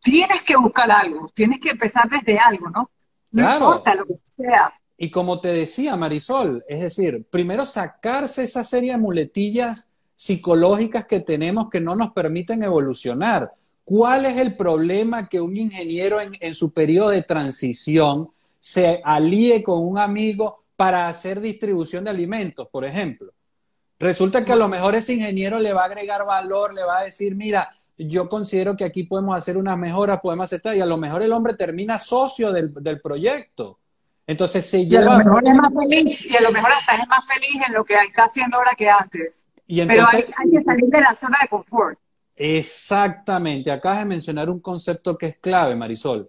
tienes que buscar algo, tienes que empezar desde algo, ¿no? No importa lo que sea. Y como te decía Marisol, es decir, primero sacarse esa serie de muletillas psicológicas que tenemos que no nos permiten evolucionar. ¿Cuál es el problema que un ingeniero en, en su periodo de transición se alíe con un amigo para hacer distribución de alimentos, por ejemplo. Resulta que a lo mejor ese ingeniero le va a agregar valor, le va a decir, mira, yo considero que aquí podemos hacer unas mejoras, podemos aceptar, y a lo mejor el hombre termina socio del, proyecto. Entonces se lleva... Y a lo mejor es más feliz, y a lo mejor hasta es más feliz en lo que está haciendo ahora que antes. Pero hay, hay que salir de la zona de confort. Exactamente, acabas de mencionar un concepto que es clave, Marisol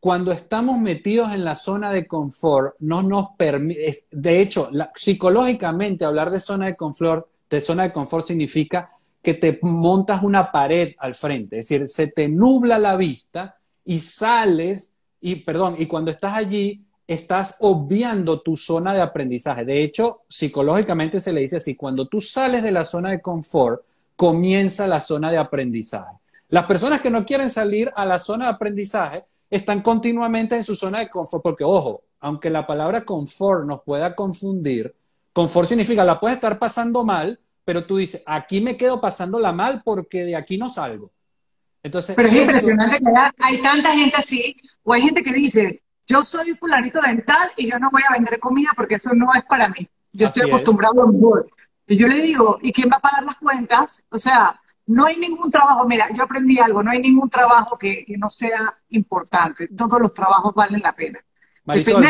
cuando estamos metidos en la zona de confort, no nos permite, de hecho, psicológicamente hablar de zona de confort, de zona de confort significa que te montas una pared al frente, es decir, se te nubla la vista y sales, y perdón, y cuando estás allí, estás obviando tu zona de aprendizaje. De hecho, psicológicamente se le dice así, cuando tú sales de la zona de confort, comienza la zona de aprendizaje. Las personas que no quieren salir a la zona de aprendizaje están continuamente en su zona de confort, porque ojo, aunque la palabra confort nos pueda confundir, confort significa la puedes estar pasando mal, pero tú dices, aquí me quedo pasándola mal porque de aquí no salgo. Entonces, pero es impresionante que hay tanta gente así, o hay gente que dice, yo soy fulanito dental y yo no voy a vender comida porque eso no es para mí. Yo estoy acostumbrado a un Y yo le digo, ¿y quién va a pagar las cuentas? O sea, no hay ningún trabajo, mira, yo aprendí algo, no hay ningún trabajo que, no sea importante, todos los trabajos valen la pena. Marisol,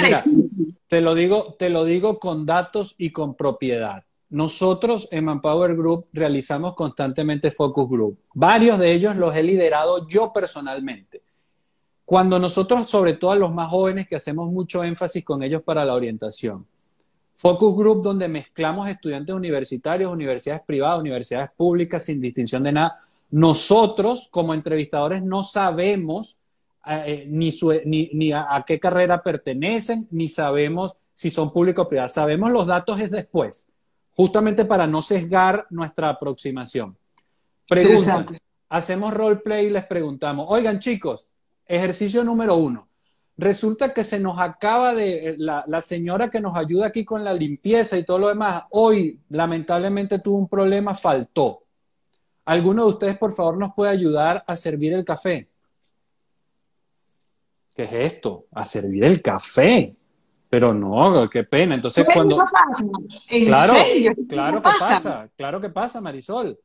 te lo digo, te lo digo con datos y con propiedad. Nosotros en Manpower Group realizamos constantemente focus group. Varios de ellos los he liderado yo personalmente. Cuando nosotros, sobre todo a los más jóvenes, que hacemos mucho énfasis con ellos para la orientación, Focus Group donde mezclamos estudiantes universitarios, universidades privadas, universidades públicas, sin distinción de nada. Nosotros, como entrevistadores, no sabemos eh, eh, ni, a, qué carrera pertenecen, ni sabemos si son públicos o privados. Sabemos los datos es después, justamente para no sesgar nuestra aproximación. Pregunta, hacemos roleplay y les preguntamos, oigan chicos, ejercicio número uno resulta que se nos acaba de, eh, la, señora que nos ayuda aquí con la limpieza y todo lo demás, hoy lamentablemente tuvo un problema, faltó. ¿Alguno de ustedes, por favor, nos puede ayudar a servir el café? ¿Qué es esto? A servir el café. Pero no, qué pena. Entonces, cuando. claro, claro que pasa, claro que pasa, Marisol.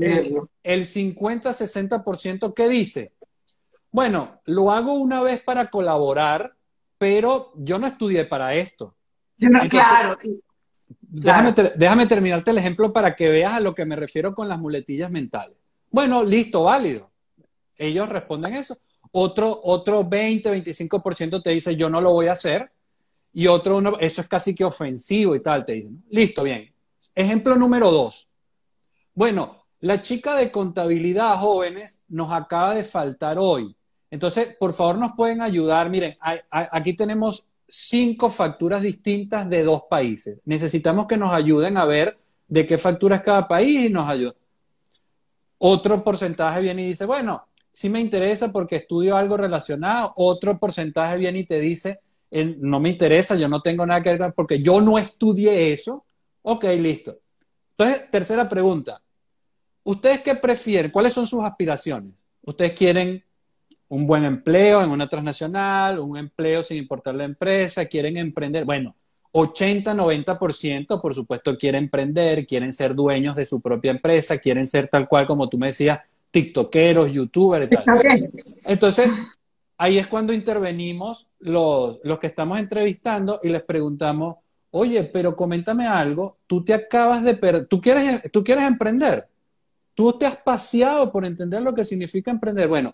El, el 50-60%, ¿qué dice? Bueno, lo hago una vez para colaborar, pero yo no estudié para esto. claro. déjame, déjame terminarte el ejemplo para que veas a lo que me refiero con las muletillas mentales. Bueno, listo, válido. Ellos responden eso. Otro, otro 20, 25% te dice, yo no lo voy a hacer. Y otro, uno, eso es casi que ofensivo y tal, te dicen. Listo, bien. Ejemplo número dos. Bueno, la chica de contabilidad jóvenes nos acaba de faltar hoy. Entonces, por favor, nos pueden ayudar. Miren, aquí tenemos cinco facturas distintas de dos países. Necesitamos que nos ayuden a ver de qué factura es cada país y nos ayuden. Otro porcentaje viene y dice, bueno, sí me interesa porque estudio algo relacionado. Otro porcentaje viene y te dice, no me interesa, yo no tengo nada que ver porque yo no estudié eso. Ok, listo. Entonces, tercera pregunta. ¿Ustedes qué prefieren? ¿Cuáles son sus aspiraciones? ¿Ustedes quieren un buen empleo en una transnacional, un empleo sin importar la empresa? ¿Quieren emprender? Bueno, 80-90% por supuesto quieren emprender, quieren ser dueños de su propia empresa, quieren ser tal cual como tú me decías, tiktokeros, youtubers y tal. Entonces, ahí es cuando intervenimos los, los que estamos entrevistando y les preguntamos, oye, pero coméntame algo, tú te acabas de perder, ¿tú quieres, tú quieres emprender, tú te has paseado por entender lo que significa emprender. Bueno,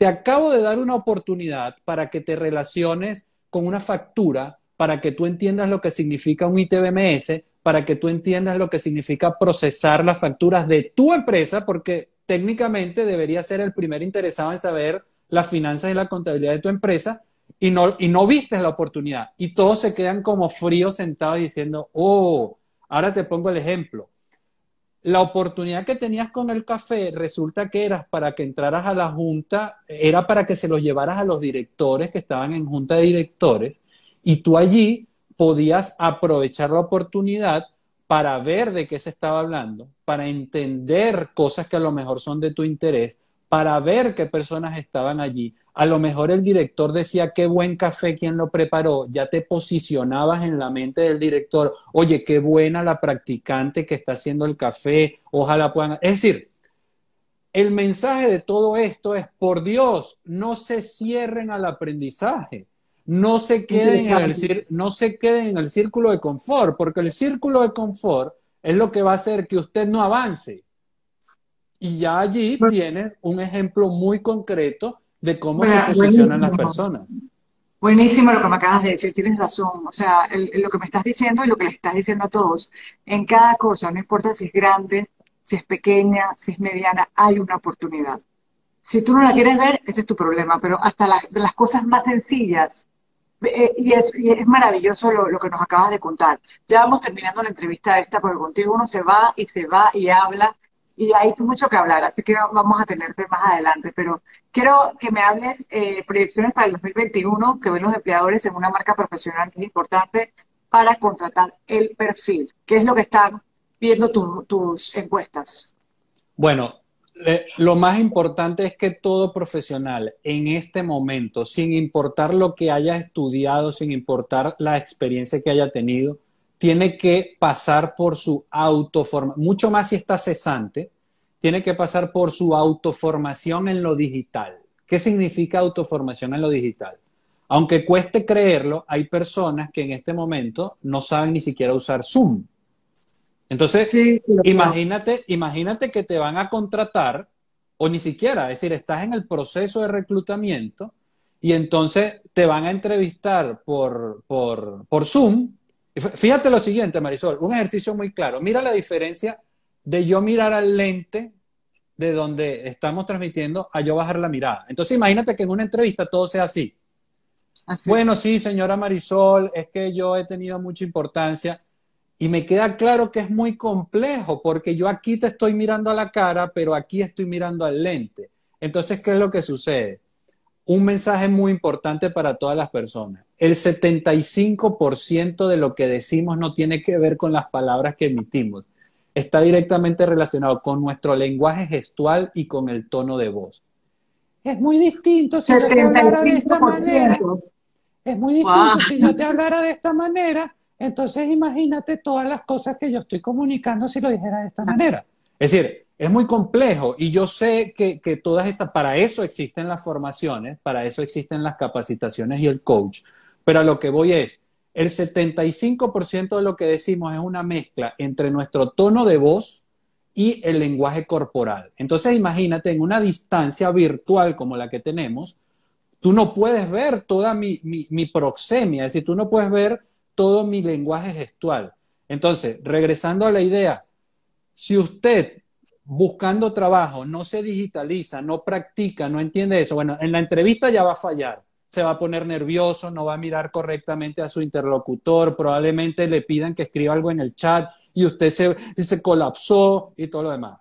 te acabo de dar una oportunidad para que te relaciones con una factura, para que tú entiendas lo que significa un ITBMS, para que tú entiendas lo que significa procesar las facturas de tu empresa, porque técnicamente debería ser el primer interesado en saber las finanzas y la contabilidad de tu empresa y no, y no viste la oportunidad. Y todos se quedan como fríos sentados diciendo, oh, ahora te pongo el ejemplo. La oportunidad que tenías con el café resulta que era para que entraras a la junta, era para que se los llevaras a los directores que estaban en junta de directores y tú allí podías aprovechar la oportunidad para ver de qué se estaba hablando, para entender cosas que a lo mejor son de tu interés, para ver qué personas estaban allí. A lo mejor el director decía qué buen café, quién lo preparó, ya te posicionabas en la mente del director, oye, qué buena la practicante que está haciendo el café, ojalá puedan... Es decir, el mensaje de todo esto es, por Dios, no se cierren al aprendizaje, no se queden, en el, no se queden en el círculo de confort, porque el círculo de confort es lo que va a hacer que usted no avance. Y ya allí tienes un ejemplo muy concreto de cómo se posicionan las personas. Buenísimo lo que me acabas de decir, tienes razón. O sea, lo que me estás diciendo y lo que le estás diciendo a todos, en cada cosa, no importa si es grande, si es pequeña, si es mediana, hay una oportunidad. Si tú no la quieres ver, ese es tu problema, pero hasta las cosas más sencillas, eh, y, es, es, maravilloso lo, lo, que nos acabas de contar. Ya vamos terminando la entrevista esta, porque contigo uno se va y se va y habla y hay mucho que hablar, así que vamos a tenerte más adelante. Pero quiero que me hables eh, proyecciones para el 2021 que ven los empleadores en una marca profesional que es importante para contratar el perfil. ¿Qué es lo que están viendo tus encuestas? Bueno, eh, lo más importante es que todo profesional en este momento, sin importar lo que haya estudiado, sin importar la experiencia que haya tenido, tiene que pasar por su autoformación, mucho más si está cesante, tiene que pasar por su autoformación en lo digital. ¿Qué significa autoformación en lo digital? Aunque cueste creerlo, hay personas que en este momento no saben ni siquiera usar Zoom. Entonces, imagínate, imagínate que te van a contratar o ni siquiera, es decir, estás en el proceso de reclutamiento y entonces te van a entrevistar por, por, por Zoom Fíjate lo siguiente, Marisol, un ejercicio muy claro. Mira la diferencia de yo mirar al lente de donde estamos transmitiendo a yo bajar la mirada. Entonces imagínate que en una entrevista todo sea así. Bueno, sí, señora Marisol, es que yo he tenido mucha importancia y me queda claro que es muy complejo porque yo aquí te estoy mirando a la cara, pero aquí estoy mirando al lente. Entonces, ¿qué es lo que sucede? un mensaje muy importante para todas las personas. El 75% de lo que decimos no tiene que ver con las palabras que emitimos. Está directamente relacionado con nuestro lenguaje gestual y con el tono de voz. Es muy distinto si yo te hablara de esta manera. Es muy distinto si yo te hablara de esta manera. Entonces imagínate todas las cosas que yo estoy comunicando si lo dijera de esta manera. Es decir, es muy complejo y yo sé que, todas estas, para eso existen las formaciones, para eso existen las capacitaciones y el coach, pero a lo que voy es, el 75% de lo que decimos es una mezcla entre nuestro tono de voz y el lenguaje corporal. Entonces imagínate en una distancia virtual como la que tenemos, tú no puedes ver toda mi, mi, proxemia, es decir, tú no puedes ver todo mi lenguaje gestual. Entonces, regresando a la idea, si usted buscando trabajo no se digitaliza, no practica, no entiende eso, bueno, en la entrevista ya va a fallar se va a poner nervioso, no va a mirar correctamente a su interlocutor, probablemente le pidan que escriba algo en el chat y usted se, se colapsó y todo lo demás.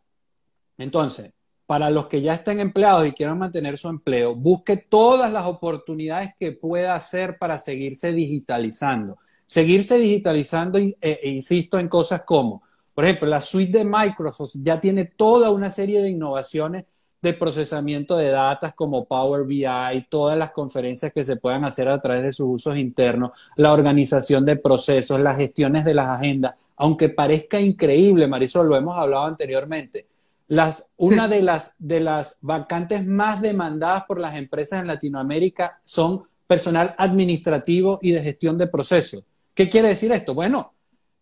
Entonces, para los que ya estén empleados y quieran mantener su empleo, busque todas las oportunidades que pueda hacer para seguirse digitalizando. Seguirse digitalizando, e, e insisto, en cosas como, por ejemplo, la suite de Microsoft ya tiene toda una serie de innovaciones de procesamiento de datos como Power BI, todas las conferencias que se puedan hacer a través de sus usos internos, la organización de procesos, las gestiones de las agendas, aunque parezca increíble, Marisol, lo hemos hablado anteriormente. Las, una de, las, de las vacantes más demandadas por las empresas en Latinoamérica son personal administrativo y de gestión de procesos. ¿Qué quiere decir esto? Bueno,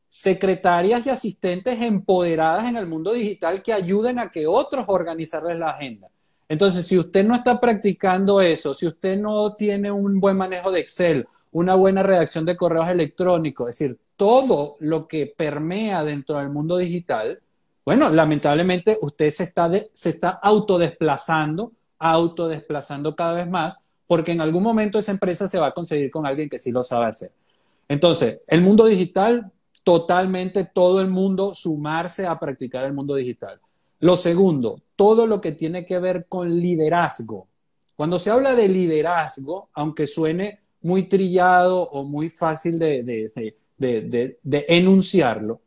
secretarias y asistentes empoderadas en el mundo digital que ayuden a que otros organizarles la agenda. Entonces, si usted no está practicando eso, si usted no tiene un buen manejo de Excel, una buena redacción de correos electrónicos, es decir, todo lo que permea dentro del mundo digital, bueno, lamentablemente usted se está, se está autodesplazando, autodesplazando cada vez más, porque en algún momento esa empresa se va a conseguir con alguien que sí lo sabe hacer. Entonces, el mundo digital totalmente todo el mundo sumarse a practicar el mundo digital. Lo segundo, todo lo que tiene que ver con liderazgo. Cuando se habla de liderazgo, aunque suene muy trillado o muy fácil de, enunciarlo,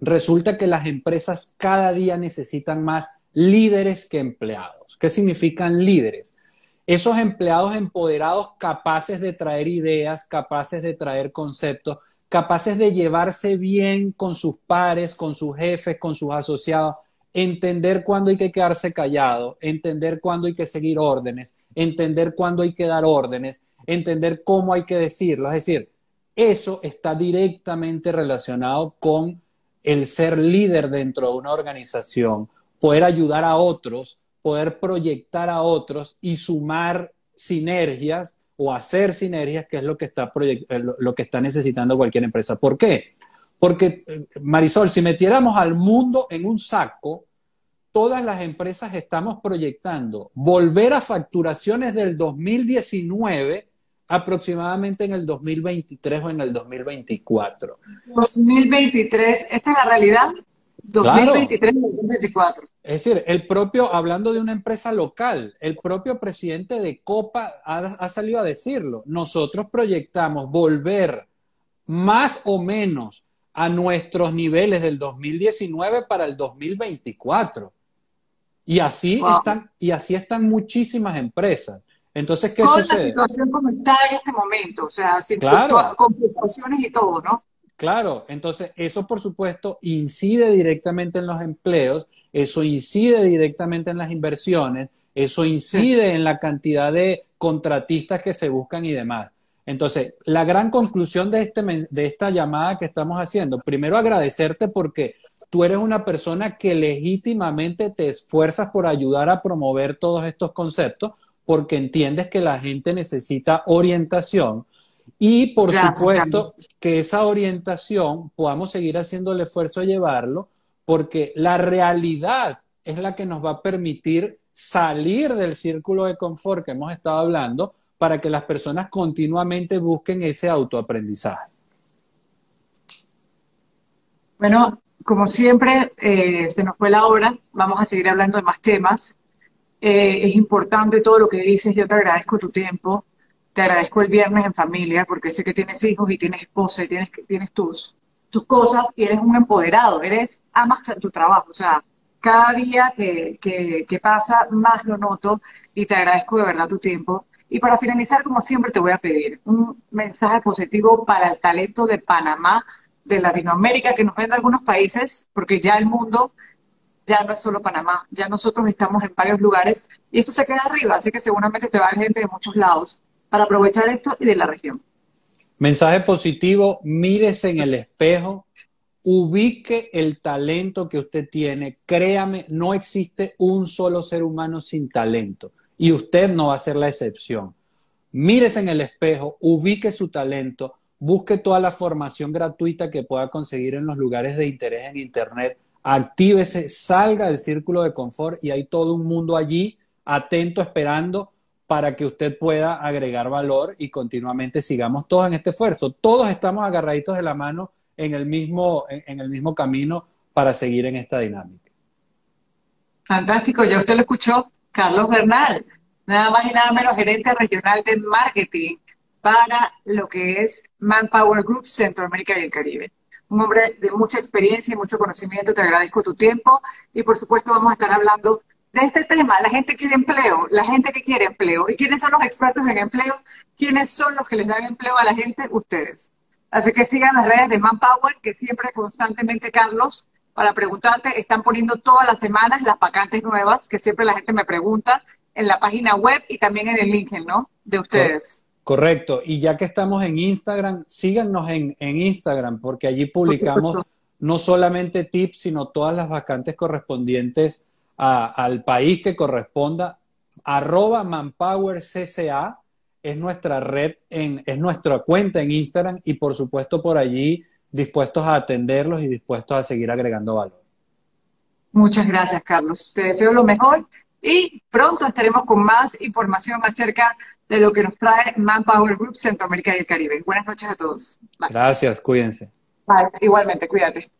resulta que las empresas cada día necesitan más líderes que empleados. ¿Qué significan líderes? Esos empleados empoderados capaces de traer ideas, capaces de traer conceptos, capaces de llevarse bien con sus pares, con sus jefes, con sus asociados, entender cuándo hay que quedarse callado, entender cuándo hay que seguir órdenes, entender cuándo hay que dar órdenes, entender cómo hay que decirlo. Es decir, eso está directamente relacionado con el ser líder dentro de una organización, poder ayudar a otros, poder proyectar a otros y sumar sinergias o hacer sinergias, que es lo que está, eh, lo que está necesitando cualquier empresa. ¿Por qué? Porque, eh, Marisol, si metiéramos al mundo en un saco, todas las empresas estamos proyectando volver a facturaciones del 2019 aproximadamente en el 2023 o en el 2024. 2023, ¿esta es la realidad? 2023 2024. Es decir, el propio, hablando de una empresa local, el propio presidente de Copa ha, salido a decirlo. Nosotros proyectamos volver más o menos a nuestros niveles del 2019 para el 2024. Y así están, y así están muchísimas empresas. Entonces, ¿qué Con sucede? la situación como está en este momento, o sea, sin claro. complicaciones y todo, ¿no? Claro, entonces eso por supuesto incide directamente en los empleos, eso incide directamente en las inversiones, eso incide en la cantidad de contratistas que se buscan y demás. Entonces, la gran conclusión de, este, de esta llamada que estamos haciendo, primero agradecerte porque tú eres una persona que legítimamente te esfuerzas por ayudar a promover todos estos conceptos porque entiendes que la gente necesita orientación y por supuesto que esa orientación podamos seguir haciendo el esfuerzo de llevarlo, porque la realidad es la que nos va a permitir salir del círculo de confort que hemos estado hablando para que las personas continuamente busquen ese autoaprendizaje. Bueno, como siempre, eh, se nos fue la hora, vamos a seguir hablando de más temas. Eh, es importante todo lo que dices, yo te agradezco tu tiempo. Te agradezco el viernes en familia porque sé que tienes hijos y tienes esposa y tienes, tienes tus, tus cosas y eres un empoderado, eres, amas tu trabajo. O sea, cada día que, que, pasa más lo noto y te agradezco de verdad tu tiempo. Y para finalizar, como siempre, te voy a pedir un mensaje positivo para el talento de Panamá, de Latinoamérica, que nos ven de algunos países, porque ya el mundo ya no es solo Panamá, ya nosotros estamos en varios lugares y esto se queda arriba, así que seguramente te va a gente de muchos lados para aprovechar esto y de la región. Mensaje positivo, mírese en el espejo, ubique el talento que usted tiene. Créame, no existe un solo ser humano sin talento y usted no va a ser la excepción. Mírese en el espejo, ubique su talento, busque toda la formación gratuita que pueda conseguir en los lugares de interés en Internet, actívese, salga del círculo de confort y hay todo un mundo allí atento, esperando para que usted pueda agregar valor y continuamente sigamos todos en este esfuerzo. Todos estamos agarraditos de la mano en el mismo, en, el mismo camino para seguir en esta dinámica. Fantástico, ya usted lo escuchó, Carlos Bernal, nada más y nada menos gerente regional de marketing para lo que es Manpower Group Centroamérica y el Caribe. Un hombre de mucha experiencia y mucho conocimiento, te agradezco tu tiempo y por supuesto vamos a estar hablando de este tema. La gente quiere empleo, la gente que quiere empleo. ¿Y quiénes son los expertos en empleo? ¿Quiénes son los que les dan empleo a la gente? Ustedes. Así que sigan las redes de Manpower, que siempre constantemente, Carlos, para preguntarte, están poniendo todas las semanas las vacantes nuevas, que siempre la gente me pregunta, en la página web y también en el LinkedIn, ¿no? De ustedes. Correcto. Y ya que estamos en Instagram, síganos en, en Instagram, porque allí publicamos no solamente tips, sino todas las vacantes correspondientes al país que corresponda. Arroba ManpowerCCA es nuestra red, en, es nuestra cuenta en Instagram y por supuesto por allí dispuestos a atenderlos y dispuestos a seguir agregando valor. Muchas gracias, Carlos. Te deseo lo mejor y pronto estaremos con más información acerca de lo que nos trae Manpower Group Centroamérica y el Caribe. Buenas noches a todos. Gracias, cuídense. igualmente, cuídate.